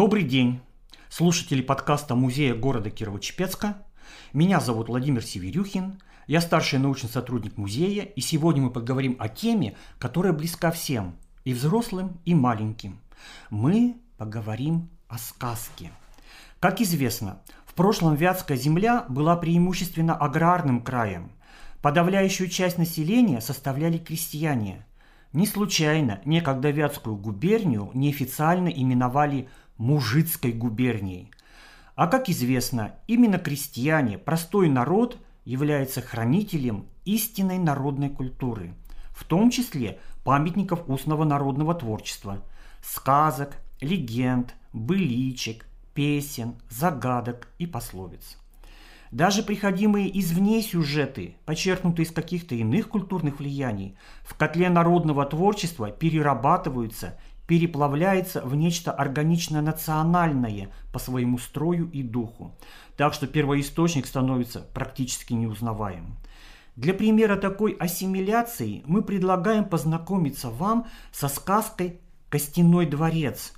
Добрый день, слушатели подкаста Музея города Кирово-Чепецка. Меня зовут Владимир Северюхин, я старший научный сотрудник музея, и сегодня мы поговорим о теме, которая близка всем, и взрослым, и маленьким. Мы поговорим о сказке. Как известно, в прошлом Вятская земля была преимущественно аграрным краем. Подавляющую часть населения составляли крестьяне. Не случайно некогда Вятскую губернию неофициально именовали Мужицкой губернией. А как известно, именно крестьяне, простой народ, является хранителем истинной народной культуры, в том числе памятников устного народного творчества, сказок, легенд, быличек, песен, загадок и пословиц. Даже приходимые извне сюжеты, почерпнутые из каких-то иных культурных влияний, в котле народного творчества перерабатываются переплавляется в нечто органично-национальное по своему строю и духу. Так что первоисточник становится практически неузнаваемым. Для примера такой ассимиляции мы предлагаем познакомиться вам со сказкой «Костяной дворец»,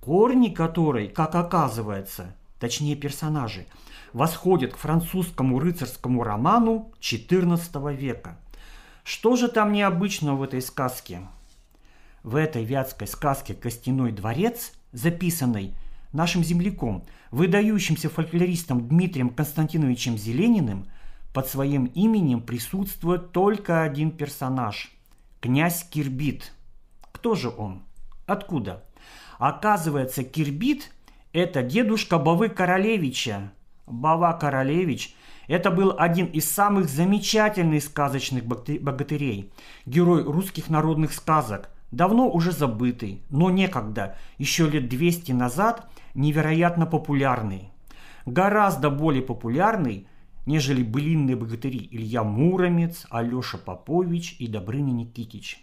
корни которой, как оказывается, точнее персонажи, восходят к французскому рыцарскому роману XIV века. Что же там необычного в этой сказке? В этой вятской сказке «Костяной дворец», записанной нашим земляком, выдающимся фольклористом Дмитрием Константиновичем Зелениным, под своим именем присутствует только один персонаж – князь Кирбит. Кто же он? Откуда? Оказывается, Кирбит – это дедушка Бавы Королевича. Бава Королевич – это был один из самых замечательных сказочных богатырей, герой русских народных сказок – давно уже забытый, но некогда, еще лет 200 назад, невероятно популярный. Гораздо более популярный, нежели былинные богатыри Илья Муромец, Алеша Попович и Добрыня Никитич.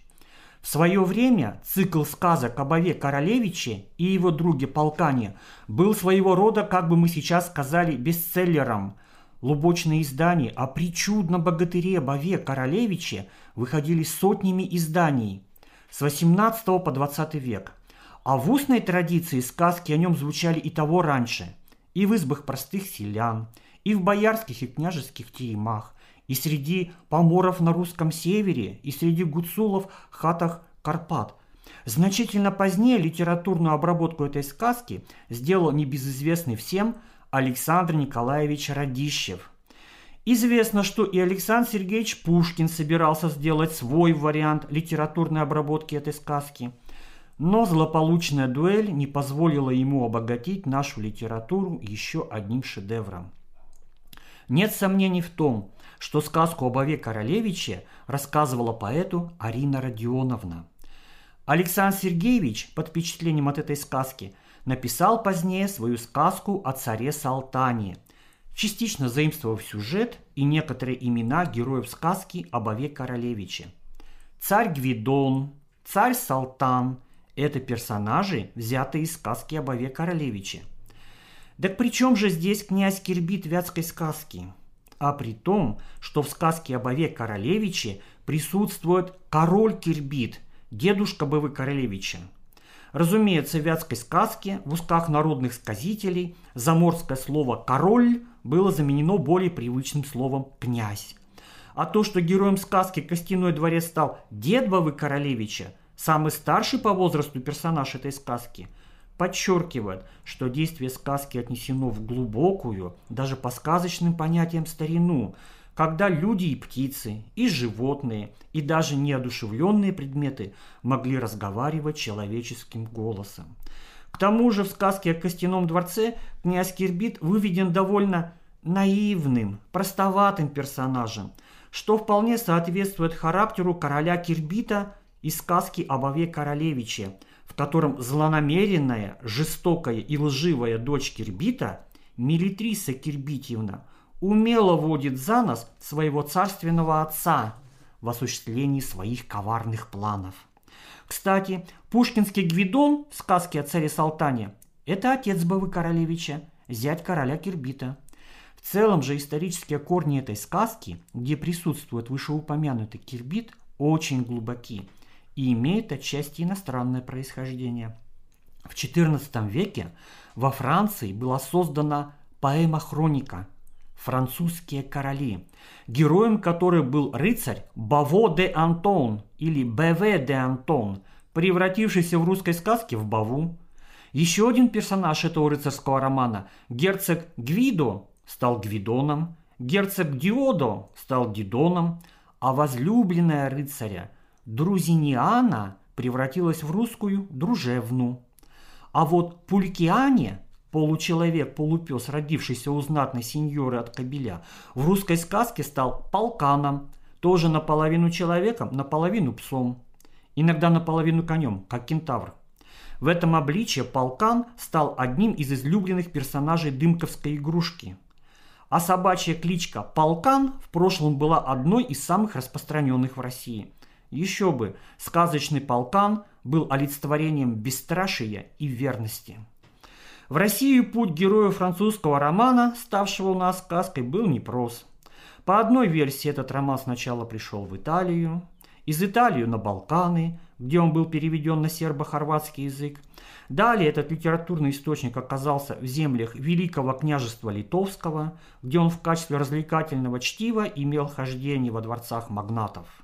В свое время цикл сказок об Ове Королевиче и его друге Полкане был своего рода, как бы мы сейчас сказали, бестселлером. Лубочные издания о причудном богатыре Бове Королевиче выходили сотнями изданий – с 18 по 20 век. А в устной традиции сказки о нем звучали и того раньше, и в избах простых селян, и в боярских и княжеских теремах, и среди поморов на русском севере, и среди гуцулов хатах Карпат. Значительно позднее литературную обработку этой сказки сделал небезызвестный всем Александр Николаевич Радищев – Известно, что и Александр Сергеевич Пушкин собирался сделать свой вариант литературной обработки этой сказки. Но злополучная дуэль не позволила ему обогатить нашу литературу еще одним шедевром. Нет сомнений в том, что сказку об Ове Королевиче рассказывала поэту Арина Родионовна. Александр Сергеевич под впечатлением от этой сказки написал позднее свою сказку о царе Салтане – частично заимствовав сюжет и некоторые имена героев сказки об Ове Королевиче. Царь Гвидон, царь Салтан – это персонажи, взятые из сказки об Ове Королевиче. Так при чем же здесь князь Кирбит вятской сказки? А при том, что в сказке об Ове Королевиче присутствует король Кирбит, дедушка Бывы Королевича. Разумеется, в вятской сказке в устах народных сказителей заморское слово «король» было заменено более привычным словом «князь». А то, что героем сказки «Костяной дворец» стал дед Бавы Королевича, самый старший по возрасту персонаж этой сказки, подчеркивает, что действие сказки отнесено в глубокую, даже по сказочным понятиям старину, когда люди и птицы, и животные, и даже неодушевленные предметы могли разговаривать человеческим голосом. К тому же в сказке о Костяном дворце князь Кирбит выведен довольно наивным, простоватым персонажем, что вполне соответствует характеру короля Кирбита из сказки об Ове Королевиче, в котором злонамеренная, жестокая и лживая дочь Кирбита, Милитриса Кирбитьевна, умело водит за нос своего царственного отца в осуществлении своих коварных планов. Кстати, пушкинский Гвидон в сказке о царе Салтане – это отец Бавы Королевича, зять короля Кирбита. В целом же исторические корни этой сказки, где присутствует вышеупомянутый Кирбит, очень глубоки и имеют отчасти иностранное происхождение. В XIV веке во Франции была создана поэма-хроника «Французские короли», героем которой был рыцарь Баво де Антон или Беве де Антон, превратившийся в русской сказке в Баву. Еще один персонаж этого рыцарского романа, герцог Гвидо, стал Гвидоном, герцог Диодо стал Дидоном, а возлюбленная рыцаря Друзиниана превратилась в русскую дружевну. А вот Пулькиане, получеловек, полупес, родившийся у знатной сеньоры от кобеля, в русской сказке стал полканом, тоже наполовину человеком, наполовину псом, иногда наполовину конем, как кентавр. В этом обличье полкан стал одним из излюбленных персонажей дымковской игрушки. А собачья кличка Полкан в прошлом была одной из самых распространенных в России. Еще бы, сказочный Полкан был олицетворением бесстрашия и верности. В Россию путь героя французского романа, ставшего у нас сказкой, был непрост. По одной версии этот роман сначала пришел в Италию, из Италии на Балканы, где он был переведен на сербо-хорватский язык. Далее этот литературный источник оказался в землях Великого княжества Литовского, где он в качестве развлекательного чтива имел хождение во дворцах магнатов –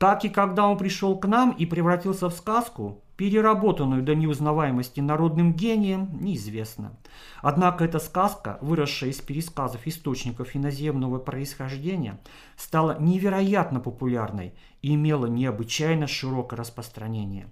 так и когда он пришел к нам и превратился в сказку, переработанную до неузнаваемости народным гением, неизвестно. Однако эта сказка, выросшая из пересказов источников иноземного происхождения, стала невероятно популярной и имела необычайно широкое распространение.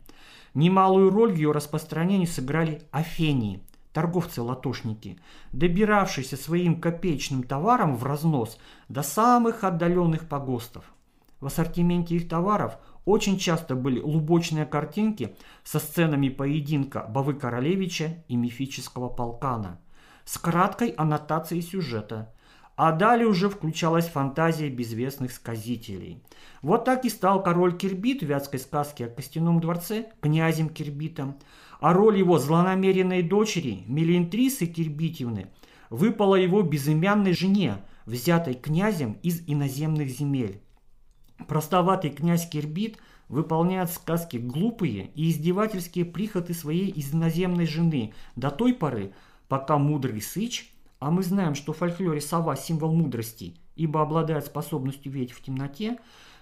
Немалую роль в ее распространении сыграли афении, торговцы-латошники, добиравшиеся своим копеечным товаром в разнос до самых отдаленных погостов – в ассортименте их товаров очень часто были лубочные картинки со сценами поединка Бавы Королевича и мифического полкана с краткой аннотацией сюжета, а далее уже включалась фантазия безвестных сказителей. Вот так и стал король Кирбит в вятской сказке о Костяном дворце князем Кирбитом, а роль его злонамеренной дочери Мелинтрисы Кирбитевны выпала его безымянной жене, взятой князем из иноземных земель. Простоватый князь Кирбит выполняет сказки глупые и издевательские прихоты своей иноземной жены до той поры, пока мудрый сыч, а мы знаем, что в фольклоре сова – символ мудрости, ибо обладает способностью видеть в темноте,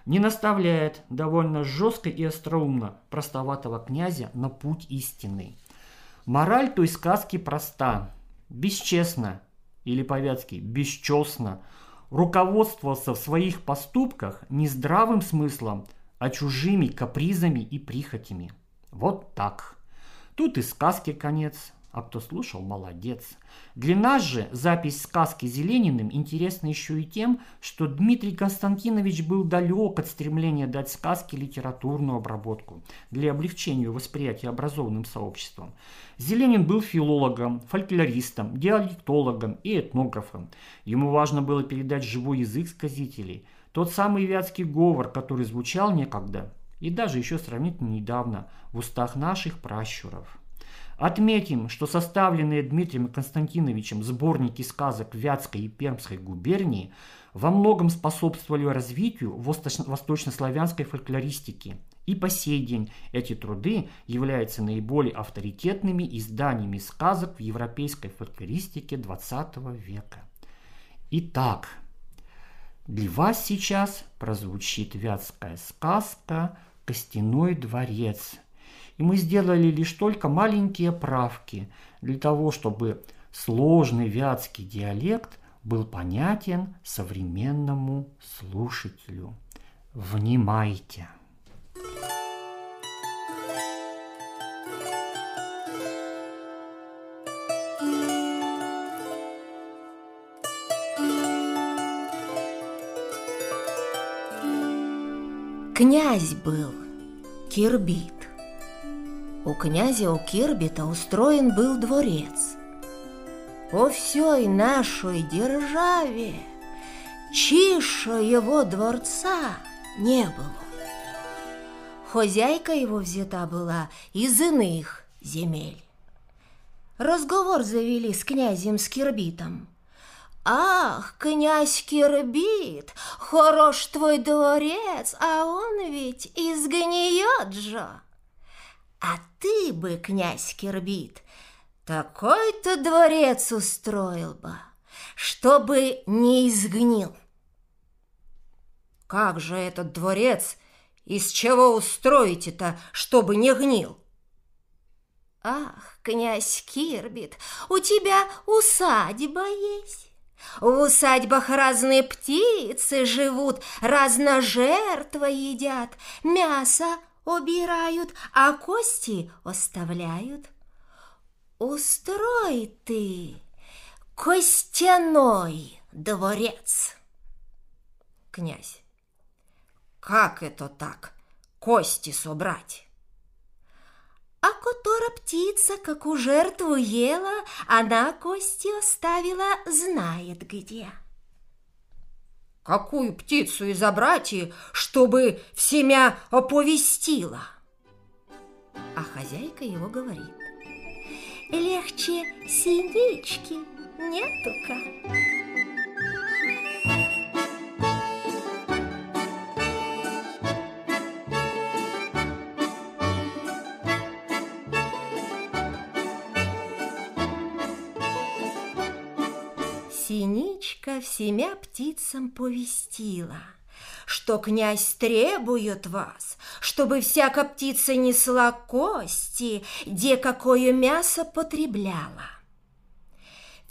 не наставляет довольно жестко и остроумно простоватого князя на путь истинный. Мораль той сказки проста. Бесчестно, или по-вятски бесчестно – руководствовался в своих поступках не здравым смыслом, а чужими капризами и прихотями. Вот так. Тут и сказки конец, а кто слушал, молодец. Для нас же запись сказки Зелениным интересна еще и тем, что Дмитрий Константинович был далек от стремления дать сказке литературную обработку для облегчения восприятия образованным сообществом. Зеленин был филологом, фольклористом, диалектологом и этнографом. Ему важно было передать живой язык сказителей, тот самый вятский говор, который звучал некогда и даже еще сравнительно недавно в устах наших пращуров. Отметим, что составленные Дмитрием Константиновичем сборники сказок Вятской и Пермской губернии во многом способствовали развитию восточнославянской фольклористики. И по сей день эти труды являются наиболее авторитетными изданиями сказок в европейской фольклористике XX века. Итак, для вас сейчас прозвучит вятская сказка «Костяной дворец», и мы сделали лишь только маленькие правки для того, чтобы сложный вятский диалект был понятен современному слушателю. Внимайте! Князь был, Кирбит. У князя у Кирбита устроен был дворец. По всей нашей державе чише его дворца не было. Хозяйка его взята была из иных земель. Разговор завели с князем Скирбитом. «Ах, князь Кирбит, хорош твой дворец, а он ведь изгниет же!» А ты бы, князь Кирбит, такой-то дворец устроил бы, чтобы не изгнил. Как же этот дворец из чего устроите-то, чтобы не гнил? Ах, князь Кирбит, у тебя усадьба есть. В усадьбах разные птицы живут, разножертва едят, мясо убирают, а кости оставляют. Устрой ты костяной дворец. Князь, как это так, кости собрать? А которая птица, как у жертву ела, она кости оставила, знает где. Какую птицу изобрать, и чтобы всемя оповестила? А хозяйка его говорит. Легче синички нету-ка. Синичка всемя птицам повестила, что князь требует вас, чтобы всяка птица несла кости, где какое мясо потребляла.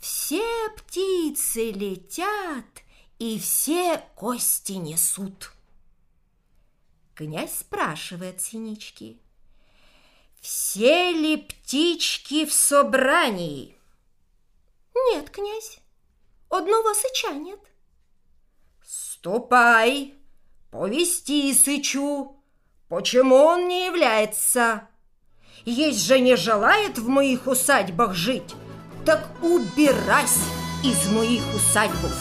Все птицы летят, и все кости несут. Князь спрашивает синички, «Все ли птички в собрании?» «Нет, князь, одного сыча нет. Ступай, повести сычу, почему он не является? Есть же не желает в моих усадьбах жить, так убирайся из моих усадьбов.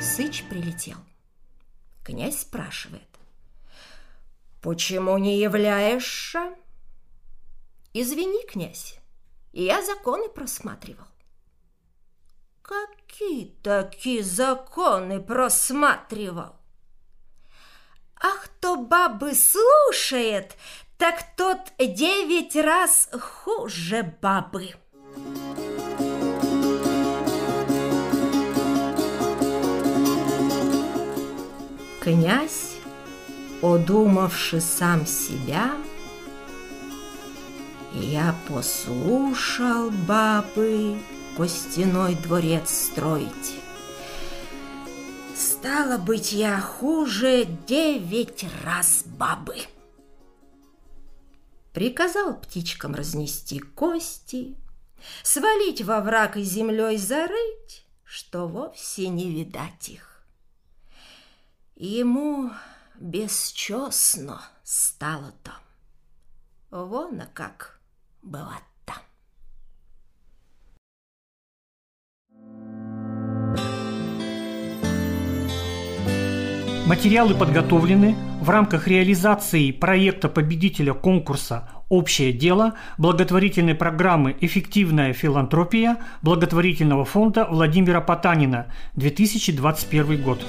Сыч прилетел. Князь спрашивает. Почему не являешься? Извини, князь, я законы просматривал. Какие такие законы просматривал? Ах, кто бабы слушает, так тот девять раз хуже бабы. Князь, одумавши сам себя, я послушал бабы, костяной дворец строить. Стало быть, я хуже девять раз бабы. Приказал птичкам разнести кости, свалить во враг и землей зарыть, что вовсе не видать их. Ему бесчестно стало там. Вон а как бывает. Материалы подготовлены в рамках реализации проекта победителя конкурса «Общее дело» благотворительной программы «Эффективная филантропия» благотворительного фонда Владимира Потанина 2021 год.